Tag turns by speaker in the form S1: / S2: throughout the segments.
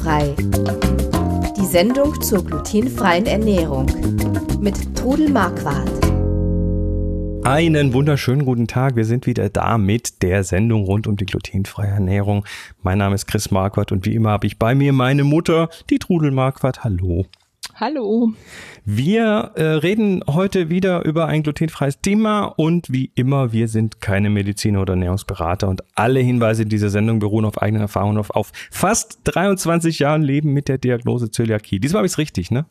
S1: Glutenfrei. Die Sendung zur glutenfreien Ernährung mit Trudel Marquardt.
S2: Einen wunderschönen guten Tag. Wir sind wieder da mit der Sendung rund um die glutenfreie Ernährung. Mein Name ist Chris Marquardt und wie immer habe ich bei mir meine Mutter, die Trudel Marquardt. Hallo.
S3: Hallo.
S2: Wir äh, reden heute wieder über ein glutenfreies Thema und wie immer, wir sind keine Mediziner oder Ernährungsberater und alle Hinweise in dieser Sendung beruhen auf eigenen Erfahrungen auf, auf fast 23 Jahren Leben mit der Diagnose Zöliakie. Diesmal habe ich es richtig, ne?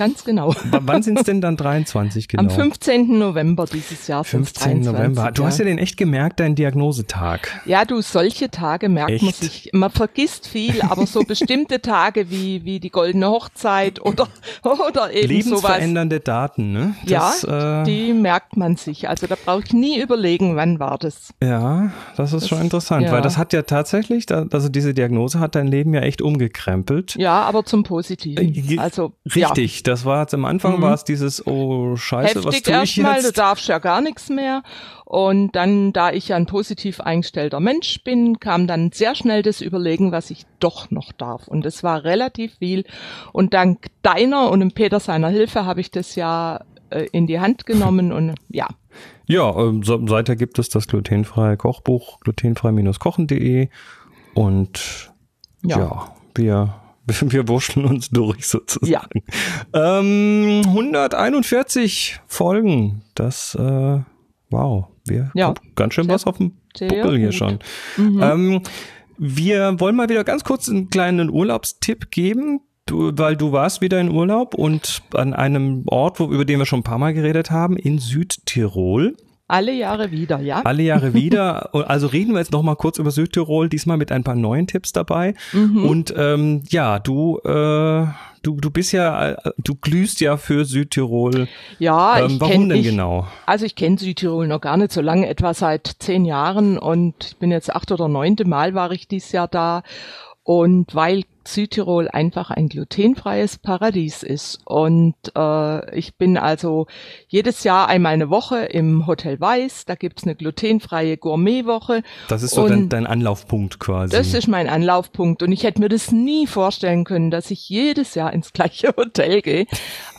S3: Ganz genau.
S2: W wann sind es denn dann 23 genau?
S3: Am 15. November dieses Jahr.
S2: 15. November. Du
S3: ja.
S2: hast ja den echt gemerkt, deinen Diagnosetag.
S3: Ja, du, solche Tage merkt
S2: Echt?
S3: man sich. Man vergisst viel, aber so bestimmte Tage wie, wie die goldene Hochzeit oder, oder eben sowas.
S2: Lebensverändernde Daten, ne? Das,
S3: ja,
S2: äh,
S3: die merkt man sich. Also da brauche ich nie überlegen, wann war das.
S2: Ja, das ist schon interessant,
S3: ja.
S2: weil das hat ja tatsächlich, also diese Diagnose hat dein Leben ja echt umgekrempelt.
S3: Ja, aber zum Positiven. Also
S2: Richtig, das war jetzt am Anfang
S3: Mhm.
S2: war es dieses, oh Scheiße, was
S3: heftig
S2: tue ich
S3: erstmal, du
S2: jetzt?
S3: darfst ja gar nichts mehr. Und dann, da ich ja ein positiv eingestellter Mensch bin, kam dann sehr schnell das Überlegen, was ich doch noch darf. Und es war relativ viel. Und dank deiner und dem Peter seiner Hilfe habe ich das ja äh, in die Hand genommen und ja.
S2: Ja, ähm, so, seither gibt es das glutenfreie Kochbuch, glutenfrei-kochen.de und ja,
S3: Ja.
S2: wir, wir wurschteln uns durch sozusagen.
S3: Ja.
S2: Ähm, 141 Folgen, das, äh, wow, wir
S3: Ja.
S2: haben ganz schön
S3: Sehr-
S2: was auf dem Buckel hier
S3: gut.
S2: schon.
S3: Mhm.
S2: Ähm, wir wollen mal wieder ganz kurz einen kleinen Urlaubstipp geben. Du, weil du warst wieder in Urlaub und an einem Ort, wo, über den wir schon ein paar Mal geredet haben, in Südtirol.
S3: Alle Jahre wieder, ja.
S2: Alle Jahre wieder. Also reden wir jetzt noch mal kurz über Südtirol, diesmal mit ein paar neuen Tipps dabei.
S3: Mhm.
S2: Und ähm, ja, du, äh, du, du bist ja, äh, du glühst ja für Südtirol.
S3: Ja,
S2: ähm,
S3: ich
S2: warum denn
S3: ich,
S2: genau?
S3: Also ich kenne Südtirol noch gar nicht so lange, etwa seit zehn Jahren und ich bin jetzt acht oder neunte Mal war ich dieses Jahr da. Und weil Südtirol einfach ein glutenfreies Paradies ist. Und äh, ich bin also jedes Jahr einmal eine Woche im Hotel Weiß. Da gibt's eine glutenfreie Gourmetwoche.
S2: Das ist so dein, dein Anlaufpunkt quasi.
S3: Das ist mein Anlaufpunkt. Und ich hätte mir das nie vorstellen können, dass ich jedes Jahr ins gleiche Hotel gehe.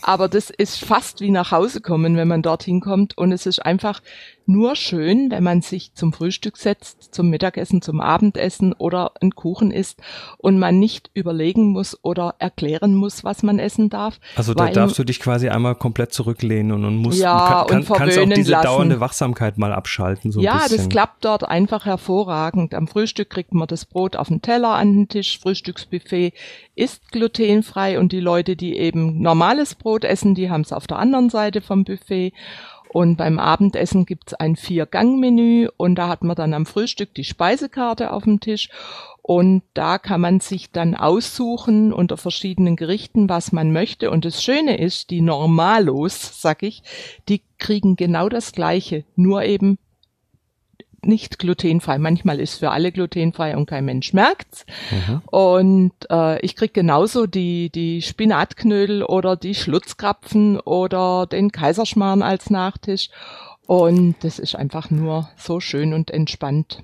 S3: Aber das ist fast wie nach Hause kommen, wenn man dorthin kommt. Und es ist einfach nur schön, wenn man sich zum Frühstück setzt, zum Mittagessen, zum Abendessen oder einen Kuchen isst und man nicht überlegen muss oder erklären muss, was man essen darf.
S2: Also da
S3: weil-
S2: darfst du dich quasi einmal komplett zurücklehnen und, und musst,
S3: Ja,
S2: kann, kann,
S3: und
S2: kannst auch diese
S3: lassen.
S2: dauernde Wachsamkeit mal abschalten. So
S3: ja, das klappt dort einfach hervorragend. Am Frühstück kriegt man das Brot auf den Teller an den Tisch. Frühstücksbuffet ist glutenfrei und die Leute, die eben normales Brot essen, die haben es auf der anderen Seite vom Buffet. Und beim Abendessen gibt's ein Vier-Gang-Menü und da hat man dann am Frühstück die Speisekarte auf dem Tisch und da kann man sich dann aussuchen unter verschiedenen Gerichten, was man möchte. Und das Schöne ist, die Normalos, sag ich, die kriegen genau das Gleiche, nur eben nicht glutenfrei. Manchmal ist für alle glutenfrei und kein Mensch merkt's.
S2: Mhm.
S3: Und äh, ich krieg genauso die, die Spinatknödel oder die Schlutzkrapfen oder den Kaiserschmarrn als Nachtisch. Und das ist einfach nur so schön und entspannt.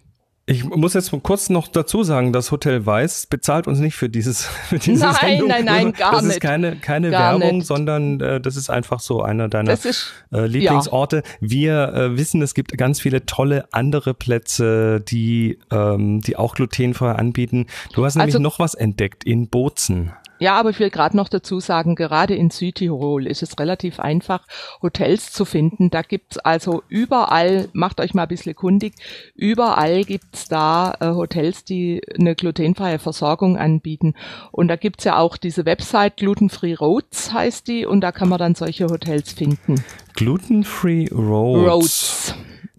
S2: Ich muss jetzt kurz noch dazu sagen, das Hotel Weiß bezahlt uns nicht für dieses für diese
S3: Nein,
S2: Sendung.
S3: nein, nein, gar
S2: Das ist
S3: nicht.
S2: keine keine
S3: Gar
S2: Werbung,
S3: nicht.
S2: sondern äh, das ist einfach so einer deiner
S3: ist,
S2: äh, Lieblingsorte. Wir äh, wissen, es gibt ganz viele tolle andere Plätze, die ähm, die auch glutenfrei anbieten. Du hast nämlich
S3: Also-
S2: noch was entdeckt in Bozen.
S3: Ja, aber ich will gerade noch dazu sagen, gerade in Südtirol ist es relativ einfach, Hotels zu finden. Da gibt's also überall, macht euch mal ein bisschen kundig, überall gibt's da äh, Hotels, die eine glutenfreie Versorgung anbieten. Und da gibt's ja auch diese Website Glutenfree Roads heißt die und da kann man dann solche Hotels finden.
S2: Gluten-free Roads.
S3: Roads.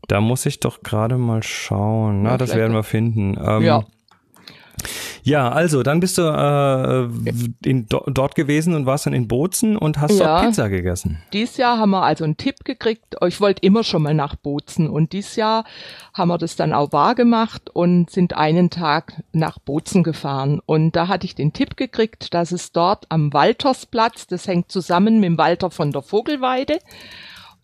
S2: Da muss ich doch gerade mal schauen. Na,
S3: Ja,
S2: das werden wir finden. Ähm,
S3: Ja.
S2: Ja, also dann bist du äh, in, do, dort gewesen und warst dann in Bozen und hast
S3: Ja.
S2: dort Pizza gegessen.
S3: Dies Jahr haben wir also einen Tipp gekriegt. Ich wollte immer schon mal nach Bozen und dies Jahr haben wir das dann auch wahr gemacht und sind einen Tag nach Bozen gefahren. Und da hatte ich den Tipp gekriegt, dass es dort am Waltersplatz, das hängt zusammen mit dem Walter von der Vogelweide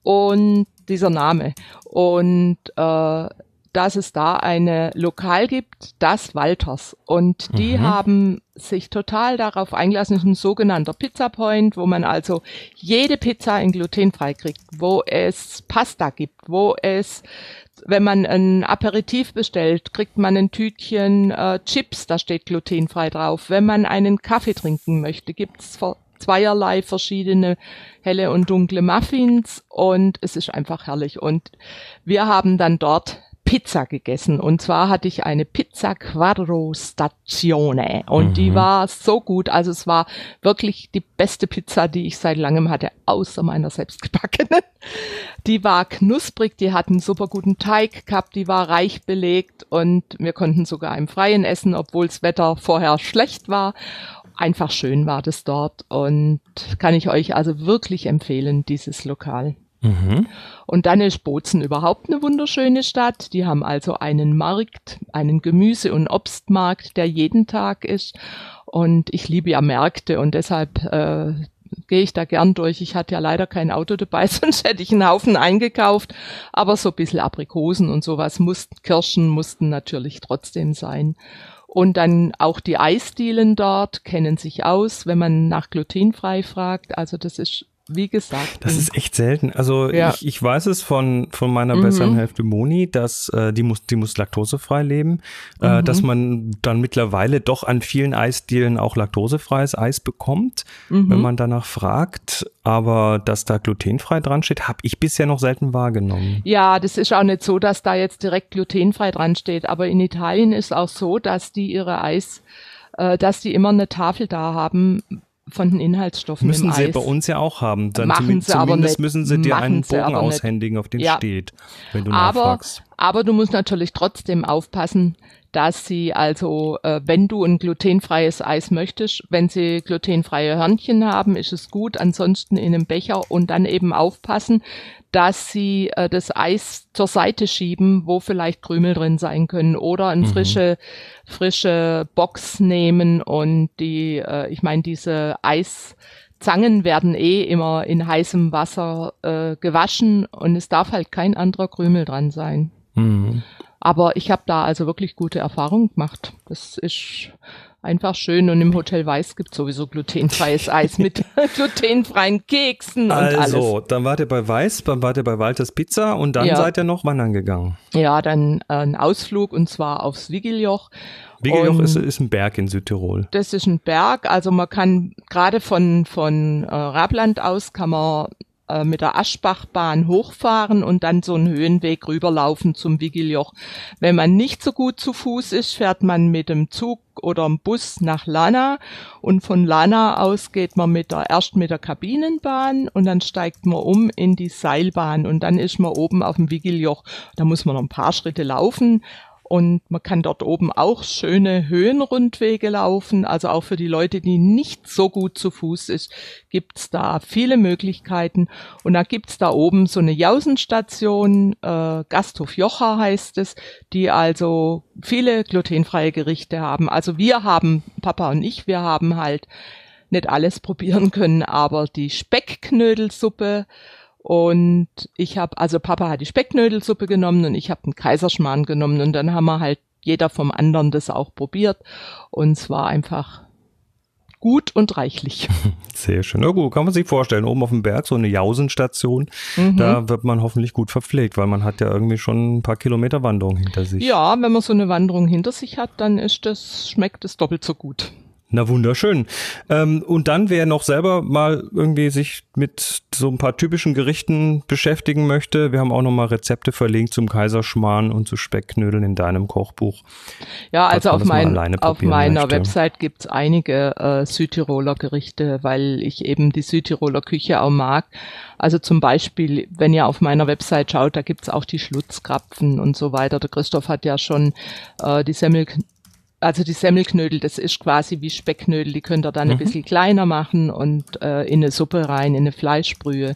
S3: und dieser Name. Und äh, dass es da eine Lokal gibt, das Walters. Und die mhm. haben sich total darauf eingelassen, ist ein sogenannter Pizza Point, wo man also jede Pizza in glutenfrei kriegt, wo es Pasta gibt, wo es wenn man ein Aperitif bestellt, kriegt man ein Tütchen äh, Chips, da steht glutenfrei drauf. Wenn man einen Kaffee trinken möchte, gibt's zweierlei verschiedene helle und dunkle Muffins und es ist einfach herrlich. Und wir haben dann dort Pizza gegessen. Und zwar hatte ich eine Pizza Quadro Stazione. Und mhm. die war so gut. Also es war wirklich die beste Pizza, die ich seit langem hatte, außer meiner selbstgebackenen. Die war knusprig, die hat einen super guten Teig gehabt, die war reich belegt und wir konnten sogar im Freien essen, obwohl das Wetter vorher schlecht war. Einfach schön war das dort und kann ich euch also wirklich empfehlen, dieses Lokal. Mhm. Und dann ist Bozen überhaupt eine wunderschöne Stadt. Die haben also einen Markt, einen Gemüse- und Obstmarkt, der jeden Tag ist. Und ich liebe ja Märkte und deshalb äh, gehe ich da gern durch. Ich hatte ja leider kein Auto dabei, sonst hätte ich einen Haufen eingekauft. Aber so ein bisschen Aprikosen und sowas mussten, Kirschen mussten natürlich trotzdem sein. Und dann auch die Eisdielen dort kennen sich aus, wenn man nach glutenfrei fragt. Also das ist wie gesagt.
S2: Das ist echt selten. Also ja. ich, ich weiß es von, von meiner mhm. besseren Hälfte Moni, dass äh, die muss, die muss laktosefrei leben, äh, mhm. dass man dann mittlerweile doch an vielen Eisdielen auch laktosefreies Eis bekommt, mhm. wenn man danach fragt. Aber dass da glutenfrei dran steht, habe ich bisher noch selten wahrgenommen.
S3: Ja, das ist auch nicht so, dass da jetzt direkt glutenfrei dran steht. Aber in Italien ist auch so, dass die ihre Eis äh, dass die immer eine Tafel da haben, von den Inhaltsstoffen
S2: müssen sie
S3: Eis.
S2: bei uns ja auch haben. Dann
S3: machen
S2: sie aber
S3: nicht.
S2: müssen sie dir einen Bogen aushändigen, auf dem ja. steht, wenn du
S3: aber,
S2: nachfragst.
S3: Aber du musst natürlich trotzdem aufpassen, dass sie also, äh, wenn du ein glutenfreies Eis möchtest, wenn sie glutenfreie Hörnchen haben, ist es gut. Ansonsten in einem Becher und dann eben aufpassen, dass sie äh, das Eis zur Seite schieben, wo vielleicht Krümel drin sein können oder eine mhm. frische frische Box nehmen und die, äh, ich meine diese Eiszangen werden eh immer in heißem Wasser äh, gewaschen und es darf halt kein anderer Krümel dran sein. Mhm. Aber ich habe da also wirklich gute Erfahrungen gemacht. Das ist einfach schön. Und im Hotel Weiß gibt sowieso glutenfreies Eis mit glutenfreien Keksen und
S2: also,
S3: alles.
S2: Also, dann wart ihr bei Weiß, dann wart ihr bei Walters Pizza und dann ja. seid ihr noch wandern gegangen.
S3: Ja, dann äh, ein Ausflug und zwar aufs Wigiljoch.
S2: Wigiljoch ist, ist ein Berg in Südtirol.
S3: Das ist ein Berg, also man kann gerade von, von äh, Rabland aus kann man äh, mit der Aschbachbahn hochfahren und dann so einen Höhenweg rüberlaufen zum Wigiljoch. Wenn man nicht so gut zu Fuß ist, fährt man mit dem Zug oder dem Bus nach Lana und von Lana aus geht man mit der, erst mit der Kabinenbahn und dann steigt man um in die Seilbahn und dann ist man oben auf dem Wigiljoch. Da muss man noch ein paar Schritte laufen, und man kann dort oben auch schöne Höhenrundwege laufen. Also auch für die Leute, die nicht so gut zu Fuß ist, gibt's da viele Möglichkeiten. Und da gibt's da oben so eine Jausenstation, äh, Gasthof Jocha heißt es, die also viele glutenfreie Gerichte haben. Also wir haben, Papa und ich, wir haben halt nicht alles probieren können, aber die Speckknödelsuppe und ich habe, also Papa hat die Specknödelsuppe genommen und ich habe den Kaiserschmarrn genommen und dann haben wir halt jeder vom anderen das auch probiert und es war einfach gut und reichlich.
S2: Sehr schön. Na gut, kann man sich vorstellen, oben auf dem Berg so eine Jausenstation, mhm. da wird man hoffentlich gut verpflegt, weil man hat ja irgendwie schon ein paar Kilometer Wanderung hinter sich.
S3: Ja, wenn man so eine Wanderung hinter sich hat, dann ist das, schmeckt es doppelt so gut.
S2: Na wunderschön. Ähm, und dann, wer noch selber mal irgendwie sich mit so ein paar typischen Gerichten beschäftigen möchte, wir haben auch noch mal Rezepte verlinkt zum Kaiserschmarrn und zu Speckknödeln in deinem Kochbuch.
S3: Ja, also auf, mein, auf meiner möchte. Website gibt's einige äh, Südtiroler Gerichte, weil ich eben die Südtiroler Küche auch mag. Also zum Beispiel, wenn ihr auf meiner Website schaut, da gibt's auch die Schlutzkrapfen und so weiter. Der Christoph hat ja schon äh, die Semmel also die Semmelknödel, das ist quasi wie Speckknödel, die könnt ihr dann mhm. ein bisschen kleiner machen und äh, in eine Suppe rein, in eine Fleischbrühe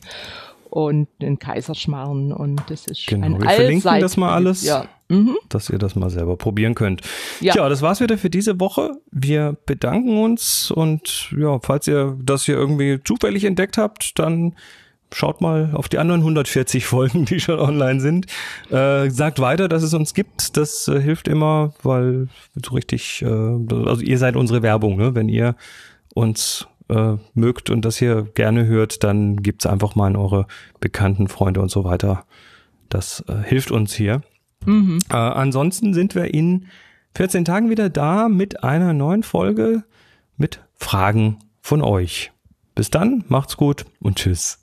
S3: und den Kaiserschmarrn und das ist
S2: genau.
S3: ein
S2: Wir verlinken das mal alles, ja. mhm. dass ihr das mal selber probieren könnt. Ja. Tja, das war's wieder für diese Woche. Wir bedanken uns und ja, falls ihr das hier irgendwie zufällig entdeckt habt, dann schaut mal auf die anderen 140 Folgen, die schon online sind. Äh, sagt weiter, dass es uns gibt. Das äh, hilft immer, weil so richtig, äh, also ihr seid unsere Werbung, ne? Wenn ihr uns äh, mögt und das hier gerne hört, dann gibt's einfach mal an eure Bekannten, Freunde und so weiter. Das äh, hilft uns hier. Mhm. Äh, ansonsten sind wir in 14 Tagen wieder da mit einer neuen Folge mit Fragen von euch. Bis dann, macht's gut und tschüss.